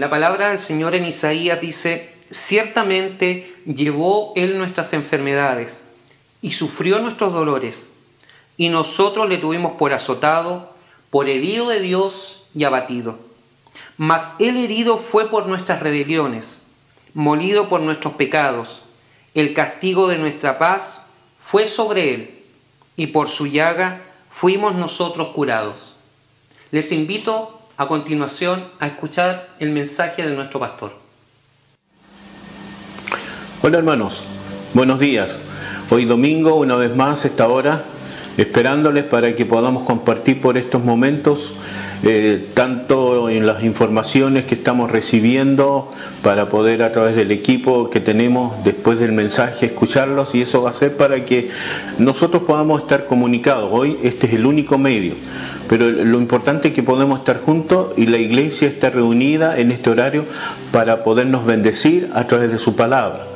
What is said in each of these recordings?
La palabra del Señor en Isaías dice, ciertamente llevó Él nuestras enfermedades y sufrió nuestros dolores, y nosotros le tuvimos por azotado, por herido de Dios y abatido. Mas Él herido fue por nuestras rebeliones, molido por nuestros pecados. El castigo de nuestra paz fue sobre Él, y por su llaga fuimos nosotros curados. Les invito a continuación a escuchar el mensaje de nuestro pastor. Hola hermanos, buenos días. Hoy domingo, una vez más, esta hora, esperándoles para que podamos compartir por estos momentos eh, tanto en las informaciones que estamos recibiendo para poder a través del equipo que tenemos después del mensaje escucharlos y eso va a ser para que nosotros podamos estar comunicados. Hoy este es el único medio, pero lo importante es que podemos estar juntos y la iglesia está reunida en este horario para podernos bendecir a través de su palabra.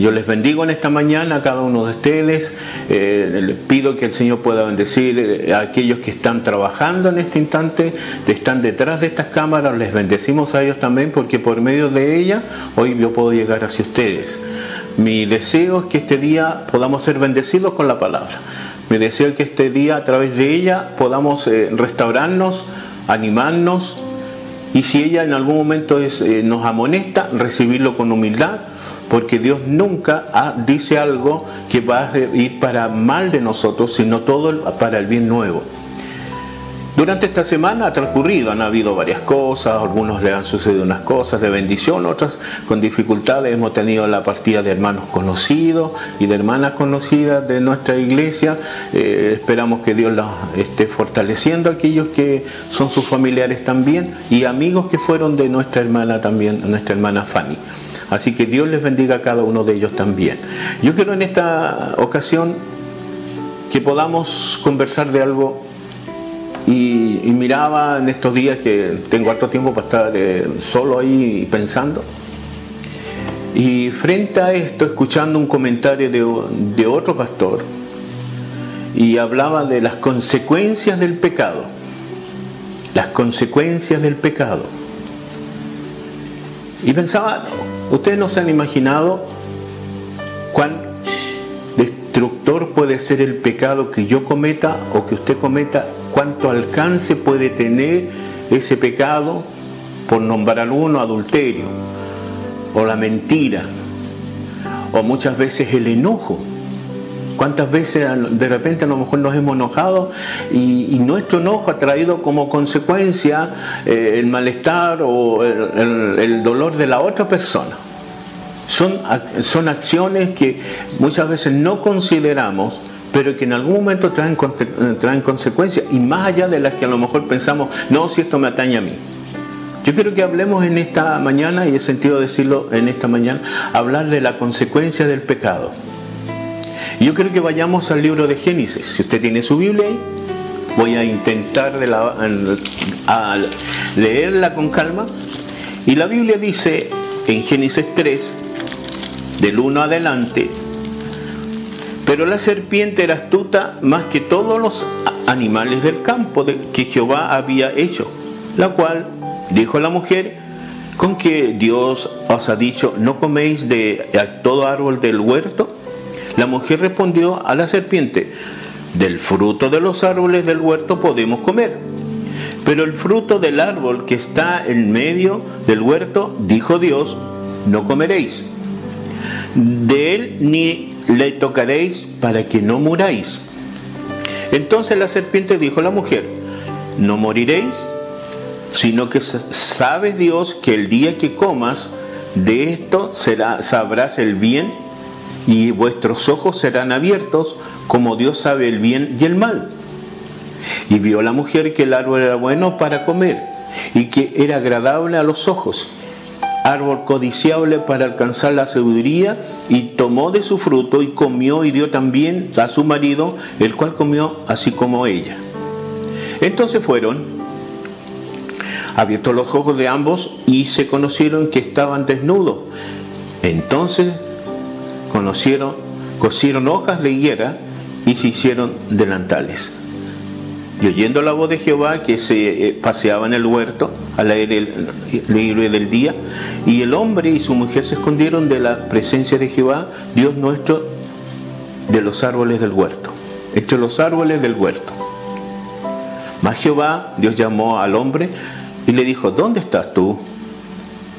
Yo les bendigo en esta mañana a cada uno de ustedes. Eh, les pido que el Señor pueda bendecir eh, a aquellos que están trabajando en este instante, que están detrás de estas cámaras. Les bendecimos a ellos también porque por medio de ella hoy yo puedo llegar hacia ustedes. Mi deseo es que este día podamos ser bendecidos con la palabra. Mi deseo es que este día a través de ella podamos eh, restaurarnos, animarnos y si ella en algún momento nos amonesta, recibirlo con humildad porque Dios nunca dice algo que va a ir para mal de nosotros, sino todo para el bien nuevo. Durante esta semana ha transcurrido, han habido varias cosas, algunos le han sucedido unas cosas de bendición, otras con dificultades. Hemos tenido la partida de hermanos conocidos y de hermanas conocidas de nuestra iglesia. Eh, esperamos que Dios los esté fortaleciendo, aquellos que son sus familiares también y amigos que fueron de nuestra hermana también, nuestra hermana Fanny. Así que Dios les bendiga a cada uno de ellos también. Yo quiero en esta ocasión que podamos conversar de algo y, miraba en estos días que tengo harto tiempo para estar eh, solo ahí pensando. Y frente a esto, escuchando un comentario de, de otro pastor, y hablaba de las consecuencias del pecado. Las consecuencias del pecado. Y pensaba, ustedes no se han imaginado cuán destructor puede ser el pecado que yo cometa o que usted cometa, cuánto alcance puede tener ese pecado, por nombrar alguno, adulterio, o la mentira, o muchas veces el enojo. ¿Cuántas veces de repente a lo mejor nos hemos enojado y, nuestro enojo ha traído como consecuencia eh, el malestar o el, dolor de la otra persona? Son, son acciones que muchas veces no consideramos, pero que en algún momento traen, traen consecuencias y más allá de las que a lo mejor pensamos, no, si esto me atañe a mí. Yo quiero que hablemos en esta mañana, y he sentido decirlo en esta mañana, hablar de la consecuencia del pecado. Yo creo que vayamos al libro de Génesis. Si usted tiene su Biblia ahí, voy a intentar leerla con calma. Y la Biblia dice en Génesis 3, del 1 adelante, pero la serpiente era astuta más que todos los animales del campo que Jehová había hecho, la cual dijo la mujer, con que Dios os ha dicho, no coméis de todo árbol del huerto. La mujer respondió a la serpiente, del fruto de los árboles del huerto podemos comer, pero el fruto del árbol que está en medio del huerto, dijo Dios, no comeréis. De él ni le tocaréis para que no muráis. Entonces la serpiente dijo a la mujer, no moriréis, sino que sabe Dios que el día que comas de esto será, sabrás el bien y vuestros ojos serán abiertos como Dios sabe el bien y el mal. Y vio la mujer que el árbol era bueno para comer y que era agradable a los ojos, árbol codiciable para alcanzar la sabiduría, y tomó de su fruto y comió y dio también a su marido, el cual comió así como ella. Entonces fueron abiertos los ojos de ambos y se conocieron que estaban desnudos. Entonces conocieron, cosieron hojas de higuera y se hicieron delantales. Y oyendo la voz de Jehová que se eh, paseaba en el huerto al aire libre del día, y el hombre y su mujer se escondieron de la presencia de Jehová, Dios nuestro, de los árboles del huerto, entre los árboles del huerto. Mas Jehová, Dios llamó al hombre y le dijo, ¿dónde estás tú?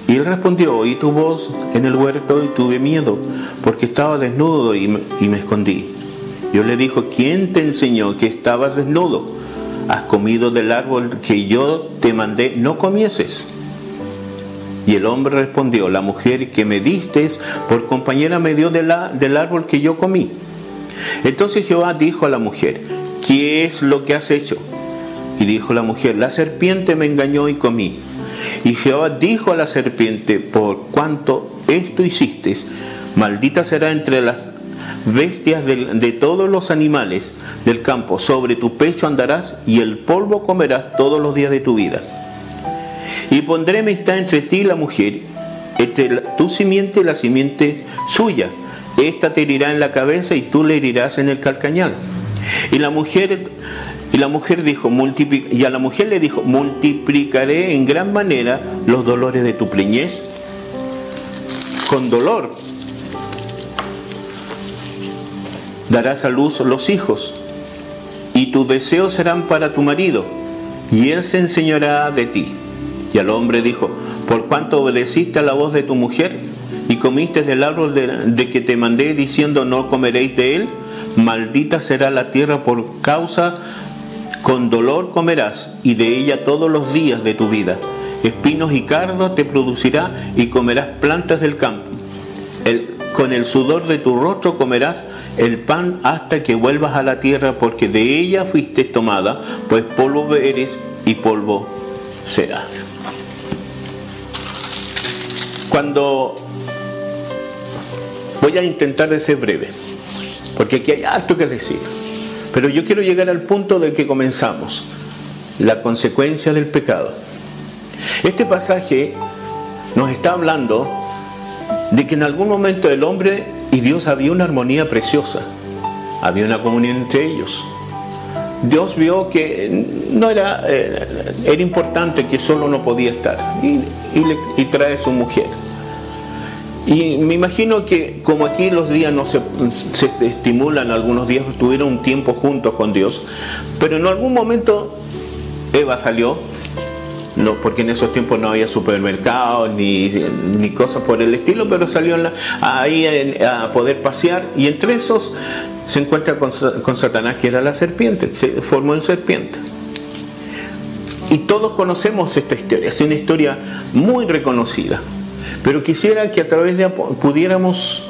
Y él respondió, oí tu voz en el huerto y tuve miedo, porque estaba desnudo y me, y me escondí. Yo le dijo, ¿quién te enseñó que estabas desnudo? Has comido del árbol que yo te mandé, no comieses. Y el hombre respondió, la mujer que me diste por compañera me dio del árbol que yo comí. Entonces Jehová dijo a la mujer, ¿qué es lo que has hecho? Y dijo la mujer, la serpiente me engañó y comí. Y Jehová dijo a la serpiente, por cuanto esto hiciste, maldita será entre las bestias de, todos los animales del campo, sobre tu pecho andarás y el polvo comerás todos los días de tu vida. Y pondré amistad entre ti y la mujer, entre tu simiente y la simiente suya. Esta te herirá en la cabeza y tú le herirás en el calcañal. Y la mujer y la mujer dijo, y a la mujer le dijo, multiplicaré en gran manera los dolores de tu preñez. Con dolor darás a luz los hijos, y tus deseos serán para tu marido, y él se enseñará de ti. Y al hombre dijo, por cuanto obedeciste a la voz de tu mujer, y comiste del árbol de, que te mandé diciendo no comeréis de él, maldita será la tierra por causa, con dolor comerás, y de ella todos los días de tu vida. Espinos y cardos te producirá, y comerás plantas del campo. El, con el sudor de tu rostro comerás el pan hasta que vuelvas a la tierra, porque de ella fuiste tomada, pues polvo eres y polvo serás. Cuando voy a intentar de ser breve, porque aquí hay alto que decir, pero yo quiero llegar al punto del que comenzamos, la consecuencia del pecado. Este pasaje nos está hablando de que en algún momento el hombre y Dios había una armonía preciosa, había una comunión entre ellos. Dios vio que no era, eh, era importante que solo no podía estar y, trae su mujer. Y me imagino que como aquí los días no se, se estimulan, algunos días tuvieron un tiempo juntos con Dios, pero en algún momento Eva salió no, porque en esos tiempos no había supermercados ni, ni cosas por el estilo, pero salió ahí a, poder pasear y entre esos se encuentra con, con, Satanás, que era la serpiente, se formó en serpiente. Y todos conocemos esta historia, es una historia muy reconocida, pero quisiera que a través de pudiéramos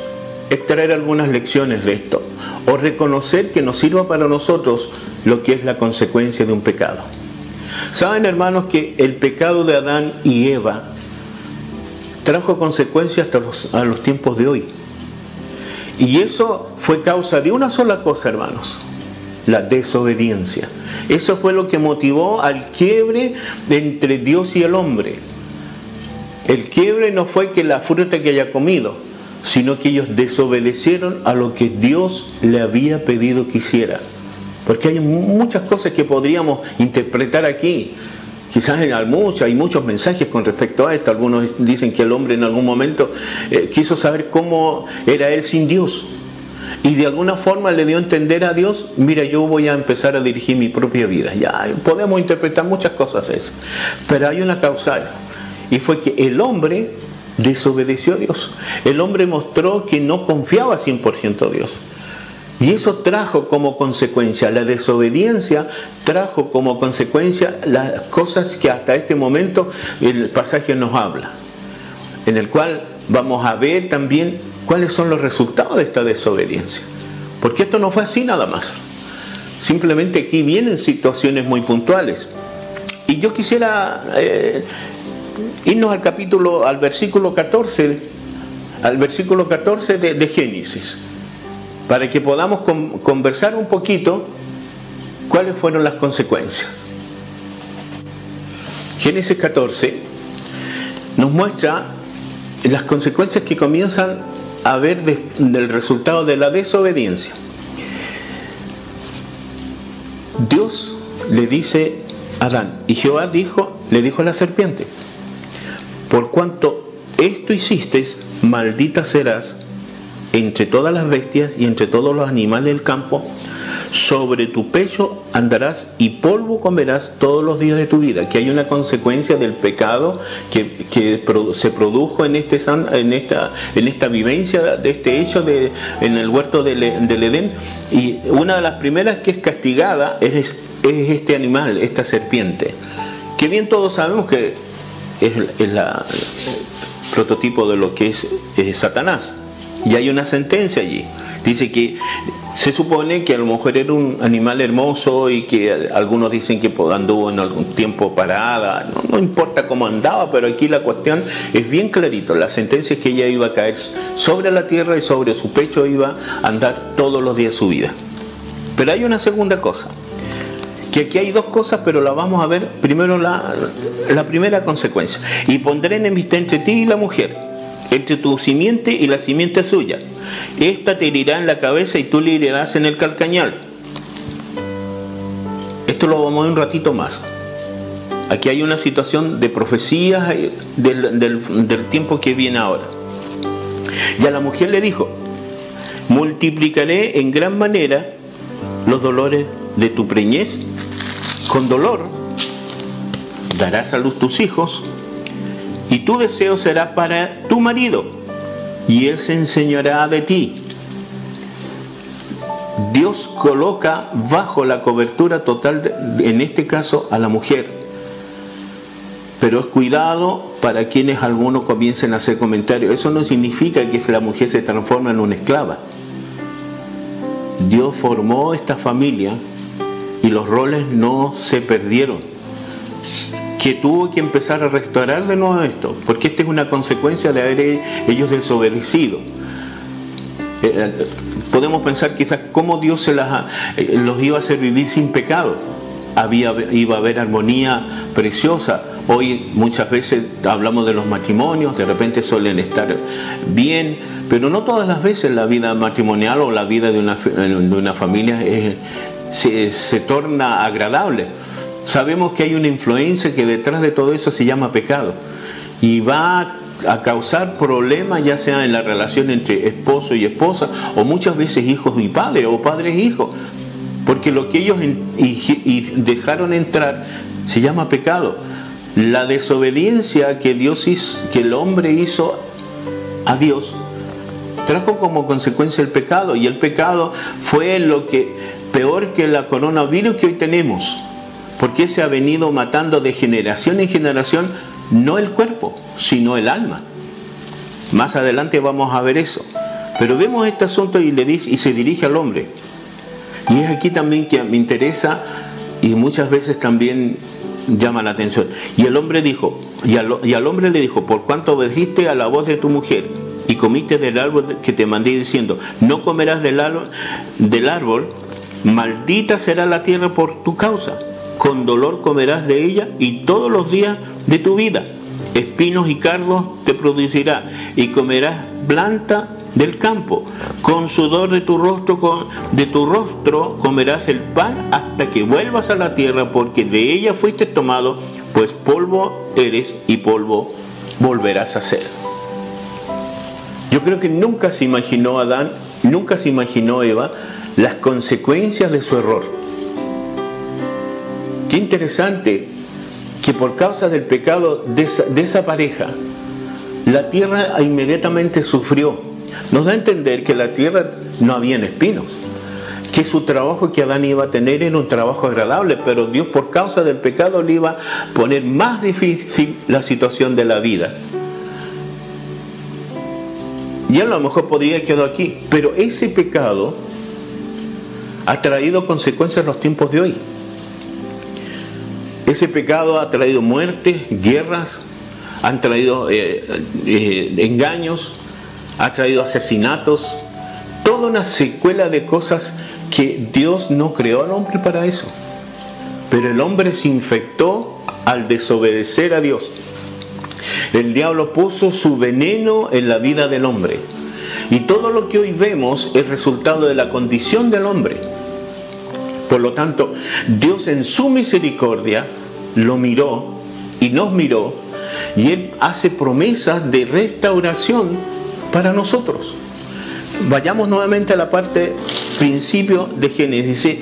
extraer algunas lecciones de esto, o reconocer que nos sirva para nosotros lo que es la consecuencia de un pecado. Saben hermanos que el pecado de Adán y Eva trajo consecuencias hasta los, a los tiempos de hoy. Y eso fue causa de una sola cosa, hermanos, la desobediencia. Eso fue lo que motivó al quiebre entre Dios y el hombre. El quiebre no fue que la fruta que haya comido, sino que ellos desobedecieron a lo que Dios le había pedido que hiciera. Porque hay muchas cosas que podríamos interpretar aquí. Quizás hay muchos, mensajes con respecto a esto. Algunos dicen que el hombre en algún momento eh, quiso saber cómo era él sin Dios. Y de alguna forma le dio a entender a Dios, mira, yo voy a empezar a dirigir mi propia vida. Ya podemos interpretar muchas cosas de eso. Pero hay una causal. Y fue que el hombre desobedeció a Dios. El hombre mostró que no confiaba 100% a Dios. Y eso trajo como consecuencia, la desobediencia trajo como consecuencia las cosas que hasta este momento el pasaje nos habla, en el cual vamos a ver también cuáles son los resultados de esta desobediencia. Porque esto no fue así nada más. Simplemente aquí vienen situaciones muy puntuales. Y yo quisiera eh, irnos al capítulo, al versículo 14, al versículo 14 de Génesis para que podamos conversar un poquito cuáles fueron las consecuencias. Génesis 14 nos muestra las consecuencias que comienzan a ver del resultado de la desobediencia. Dios le dice Adán, y Jehová dijo, le dijo a la serpiente, por cuanto esto hiciste, maldita serás entre todas las bestias y entre todos los animales del campo, sobre tu pecho andarás y polvo comerás todos los días de tu vida. Que hay una consecuencia del pecado que, se produjo en, este, en, esta, en esta vivencia de este hecho en el huerto del, Edén. Y una de las primeras que es castigada es este animal, esta serpiente. Que bien todos sabemos que es, el prototipo de lo que es Satanás. Y hay una sentencia allí. Dice que se supone que a lo mejor era un animal hermoso y que algunos dicen que anduvo en algún tiempo parada. No, importa cómo andaba, pero aquí la cuestión es bien clarito. La sentencia es que ella iba a caer sobre la tierra y sobre su pecho iba a andar todos los días de su vida. Pero hay una segunda cosa. Que aquí hay dos cosas, pero la vamos a ver primero la, la primera consecuencia. Y pondré enemistad entre ti y la mujer entre tu simiente y la simiente suya. Esta te herirá en la cabeza y tú le herirás en el calcañal. Esto lo vamos a ver un ratito más. Aquí hay una situación de profecías del, del tiempo que viene ahora. Y a la mujer le dijo, multiplicaré en gran manera los dolores de tu preñez. Con dolor darás a luz tus hijos y tu deseo será para tu marido, y él se enseñará de ti. Dios coloca bajo la cobertura total, en este caso, a la mujer. Pero es cuidado para quienes algunos comiencen a hacer comentarios. Eso no significa que la mujer se transforme en una esclava. Dios formó esta familia y los roles no se perdieron que tuvo que empezar a restaurar de nuevo esto, porque esta es una consecuencia de haber ellos desobedecido. Eh, eh, podemos pensar quizás cómo Dios se las, eh, los iba a hacer vivir sin pecado. Había, iba a haber armonía preciosa. Hoy muchas veces hablamos de los matrimonios, de repente suelen estar bien, pero no todas las veces la vida matrimonial o la vida de una, de una familia se, se torna agradable sabemos que hay una influencia que detrás de todo eso se llama pecado. Y va a causar problemas ya sea en la relación entre esposo y esposa o muchas veces hijos y padres o padres e hijos porque lo que ellos dejaron entrar se llama pecado. La desobediencia que Dios hizo, que el hombre hizo a Dios trajo como consecuencia el pecado. Y el pecado fue lo que peor que la coronavirus que hoy tenemos porque se ha venido matando de generación en generación no el cuerpo, sino el alma. Más adelante vamos a ver eso. Pero vemos este asunto y le dice y se dirige al hombre. Y es aquí también que me interesa y muchas veces también llama la atención. Y el hombre dijo, y al, hombre le dijo, por cuanto obedeciste a la voz de tu mujer y comiste del árbol que te mandé diciendo, no comerás del árbol, maldita será la tierra por tu causa con dolor comerás de ella y todos los días de tu vida. Espinos y cardos te producirá y comerás planta del campo. Con sudor de tu rostro, de tu rostro comerás el pan hasta que vuelvas a la tierra, porque de ella fuiste tomado, pues polvo eres y polvo volverás a ser. Yo creo que nunca se imaginó Adán, nunca se imaginó Eva las consecuencias de su error. Qué interesante que por causa del pecado de esa, pareja, la tierra inmediatamente sufrió. Nos da a entender que la tierra no había espinos, que su trabajo que Adán iba a tener era un trabajo agradable, pero Dios por causa del pecado le iba a poner más difícil la situación de la vida. Y a lo mejor podría quedar aquí, pero ese pecado ha traído consecuencias en los tiempos de hoy. Ese pecado ha traído muerte, guerras, han traído eh, eh, engaños, ha traído asesinatos, toda una secuela de cosas que Dios no creó al hombre para eso. Pero el hombre se infectó al desobedecer a Dios. El diablo puso su veneno en la vida del hombre. Y todo lo que hoy vemos es resultado de la condición del hombre. Por lo tanto, Dios en su misericordia lo miró y nos miró y Él hace promesas de restauración para nosotros. Vayamos nuevamente a la parte principio de Génesis.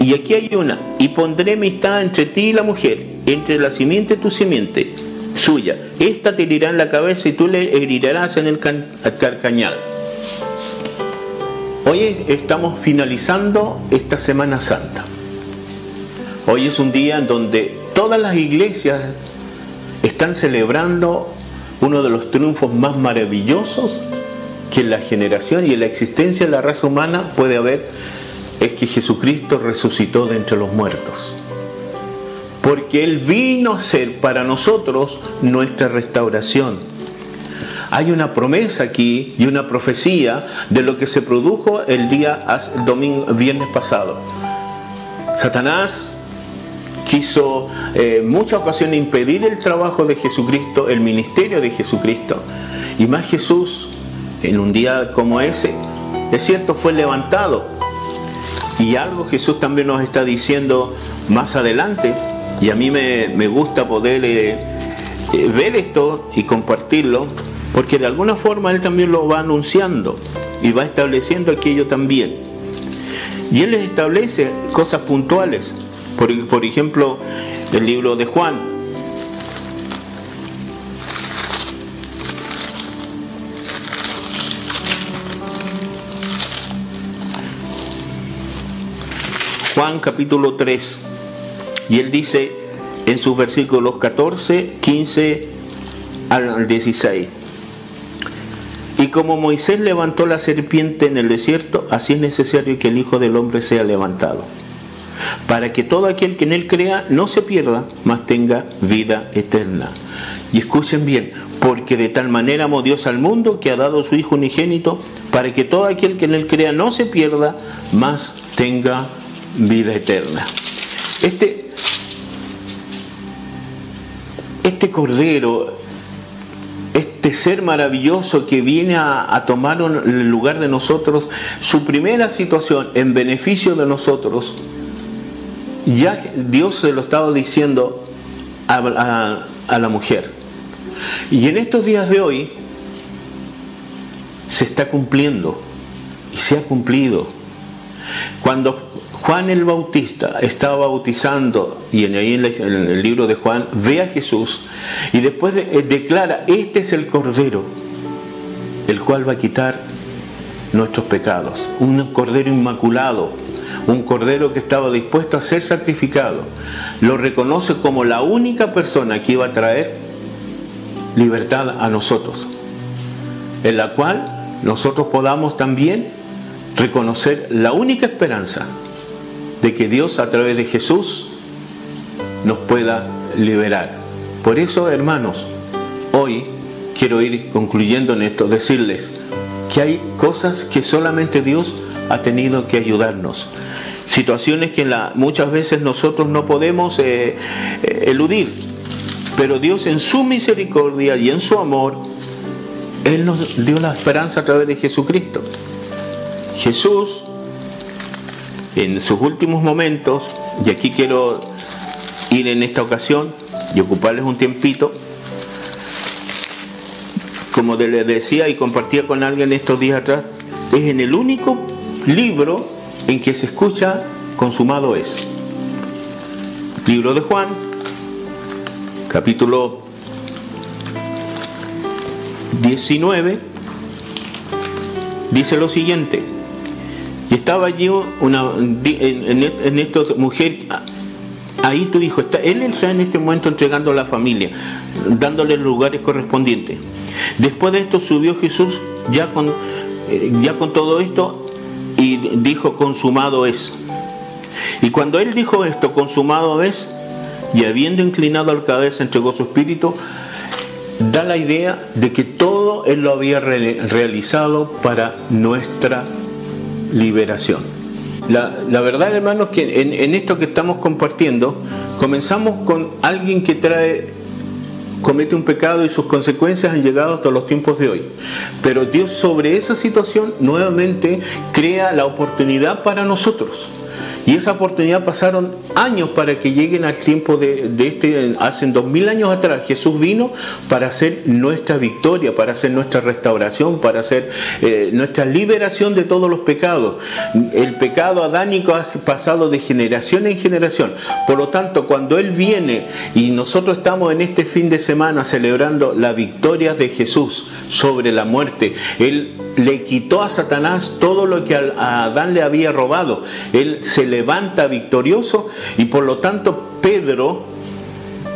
y aquí hay una, y pondré amistad entre ti y la mujer, entre la simiente y tu simiente suya. Esta te herirá en la cabeza y tú le herirás en el carcañal. Hoy estamos finalizando esta Semana Santa. Hoy es un día en donde todas las iglesias están celebrando uno de los triunfos más maravillosos que en la generación y en la existencia de la raza humana puede haber, es que Jesucristo resucitó de entre los muertos. Porque Él vino a ser para nosotros nuestra restauración hay una promesa aquí y una profecía de lo que se produjo el día viernes pasado. Satanás quiso en eh, muchas ocasiones impedir el trabajo de Jesucristo, el ministerio de Jesucristo. Y más Jesús, en un día como ese, es cierto, fue levantado. Y algo Jesús también nos está diciendo más adelante, y a mí me, gusta poder eh, eh, ver esto y compartirlo, porque de alguna forma Él también lo va anunciando y va estableciendo aquello también. Y Él les establece cosas puntuales, por, ejemplo, el libro de Juan. Juan capítulo 3. Y él dice en sus versículos 14, 15 al 16. Y como Moisés levantó la serpiente en el desierto, así es necesario que el Hijo del Hombre sea levantado, para que todo aquel que en él crea no se pierda, mas tenga vida eterna. Y escuchen bien, porque de tal manera amó Dios al mundo que ha dado a su Hijo unigénito, para que todo aquel que en él crea no se pierda, mas tenga vida eterna. Este, este cordero este ser maravilloso que viene a, tomar el lugar de nosotros, su primera situación en beneficio de nosotros, ya Dios se lo estaba diciendo a, la mujer. Y en estos días de hoy se está cumpliendo y se ha cumplido. Cuando Juan el Bautista estaba bautizando, y ahí en el libro de Juan ve a Jesús y después eh, declara, este es el Cordero, el cual va a quitar nuestros pecados. Un Cordero inmaculado, un Cordero que estaba dispuesto a ser sacrificado. Lo reconoce como la única persona que iba a traer libertad a nosotros, en la cual nosotros podamos también reconocer la única esperanza de que Dios a través de Jesús nos pueda liberar. Por eso, hermanos, hoy quiero ir concluyendo en esto, decirles que hay cosas que solamente Dios ha tenido que ayudarnos. Situaciones que muchas veces nosotros no podemos eh, eh, eludir. Pero Dios en su misericordia y en su amor, Él nos dio la esperanza a través de Jesucristo. Jesús en sus últimos momentos, y aquí quiero ir en esta ocasión y ocuparles un tiempito, como les decía y compartía con alguien estos días atrás, es en el único libro en que se escucha consumado es. Libro de Juan, capítulo 19, dice lo siguiente. Y estaba allí una, en, esta mujer, ahí tu hijo está, él está en este momento entregando a la familia, dándole lugares correspondientes. Después de esto subió Jesús ya con, eh, ya con todo esto y dijo, consumado es. Y cuando él dijo esto, consumado es, y habiendo inclinado la cabeza entregó su espíritu, da la idea de que todo él lo había realizado para nuestra liberación. La, verdad, hermanos, que en, esto que estamos compartiendo, comenzamos con alguien que trae, comete un pecado y sus consecuencias han llegado hasta los tiempos de hoy. Pero Dios sobre esa situación nuevamente crea la oportunidad para nosotros. Y esa oportunidad pasaron años para que lleguen al tiempo de, este, hace dos mil años atrás, Jesús vino para hacer nuestra victoria, para hacer nuestra restauración, para hacer eh, nuestra liberación de todos los pecados. El pecado adánico ha pasado de generación en generación. Por lo tanto, cuando Él viene y nosotros estamos en este fin de semana celebrando la victoria de Jesús sobre la muerte, Él le quitó a Satanás todo lo que a Adán le había robado. Él se levanta victorioso y por lo tanto Pedro,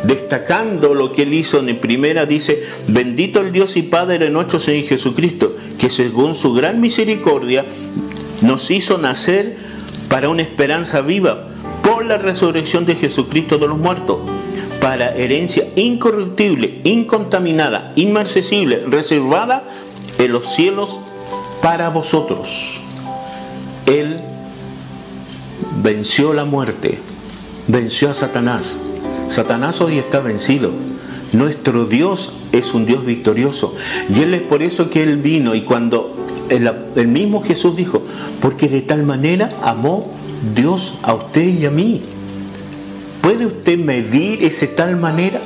destacando lo que él hizo en primera, dice, bendito el Dios y Padre de nuestro Señor Jesucristo, que según su gran misericordia nos hizo nacer para una esperanza viva por la resurrección de Jesucristo de los muertos para herencia incorruptible, incontaminada, inmarcesible, reservada en los cielos para vosotros. Él venció la muerte, venció a Satanás. Satanás hoy está vencido. Nuestro Dios es un Dios victorioso. Y Él es por eso que Él vino. Y cuando el, mismo Jesús dijo, porque de tal manera amó Dios a usted y a mí. ¿Puede usted medir ese tal manera?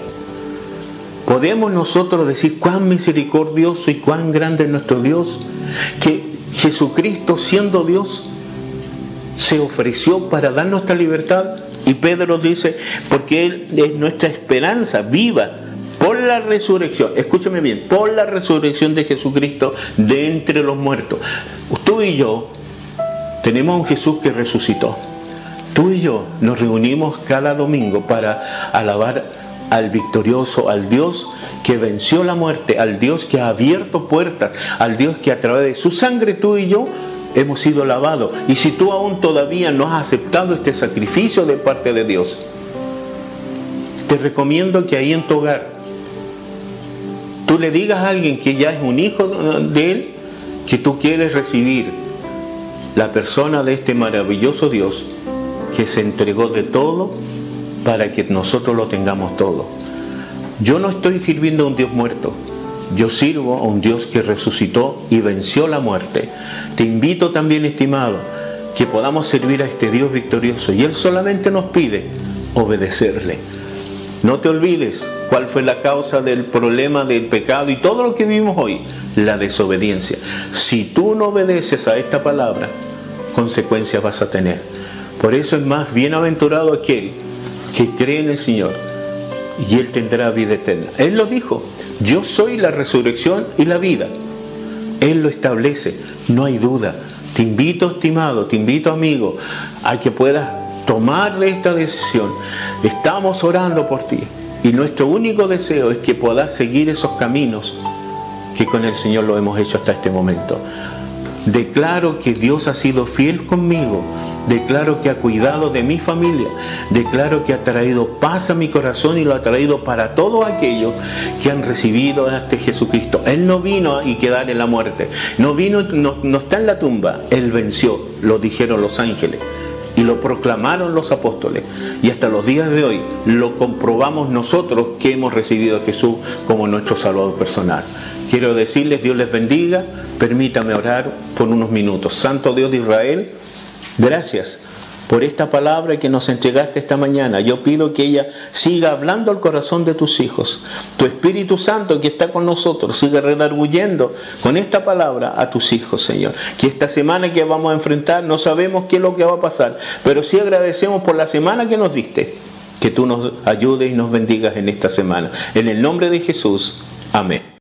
¿Podemos nosotros decir cuán misericordioso y cuán grande es nuestro Dios? Que Jesucristo siendo Dios se ofreció para dar nuestra libertad. Y Pedro dice, porque Él es nuestra esperanza viva por la resurrección, escúcheme bien, por la resurrección de Jesucristo de entre los muertos. Tú y yo tenemos un Jesús que resucitó. Tú y yo nos reunimos cada domingo para alabar al victorioso, al Dios que venció la muerte, al Dios que ha abierto puertas, al Dios que a través de su sangre tú y yo hemos sido lavados. Y si tú aún todavía no has aceptado este sacrificio de parte de Dios, te recomiendo que ahí en tu hogar tú le digas a alguien que ya es un hijo de Él, que tú quieres recibir la persona de este maravilloso Dios que se entregó de todo para que nosotros lo tengamos todo. Yo no estoy sirviendo a un Dios muerto, yo sirvo a un Dios que resucitó y venció la muerte. Te invito también, estimado, que podamos servir a este Dios victorioso y Él solamente nos pide obedecerle. No te olvides cuál fue la causa del problema del pecado y todo lo que vivimos hoy, la desobediencia. Si tú no obedeces a esta palabra, consecuencias vas a tener. Por eso es más bienaventurado aquel que cree en el Señor y él tendrá vida eterna. Él lo dijo, yo soy la resurrección y la vida. Él lo establece, no hay duda. Te invito, estimado, te invito, amigo, a que puedas tomar esta decisión. Estamos orando por ti y nuestro único deseo es que puedas seguir esos caminos que con el Señor lo hemos hecho hasta este momento. Declaro que Dios ha sido fiel conmigo. Declaro que ha cuidado de mi familia. Declaro que ha traído paz a mi corazón y lo ha traído para todos aquellos que han recibido a este Jesucristo. Él no vino y quedar en la muerte. No vino, no, no está en la tumba. Él venció, lo dijeron los ángeles y lo proclamaron los apóstoles. Y hasta los días de hoy lo comprobamos nosotros que hemos recibido a Jesús como nuestro Salvador personal. Quiero decirles, Dios les bendiga, permítame orar por unos minutos. Santo Dios de Israel, gracias por esta palabra que nos entregaste esta mañana. Yo pido que ella siga hablando al corazón de tus hijos. Tu Espíritu Santo que está con nosotros siga redarguyendo con esta palabra a tus hijos, Señor. Que esta semana que vamos a enfrentar no sabemos qué es lo que va a pasar, pero sí agradecemos por la semana que nos diste. Que tú nos ayudes y nos bendigas en esta semana. En el nombre de Jesús. Amén.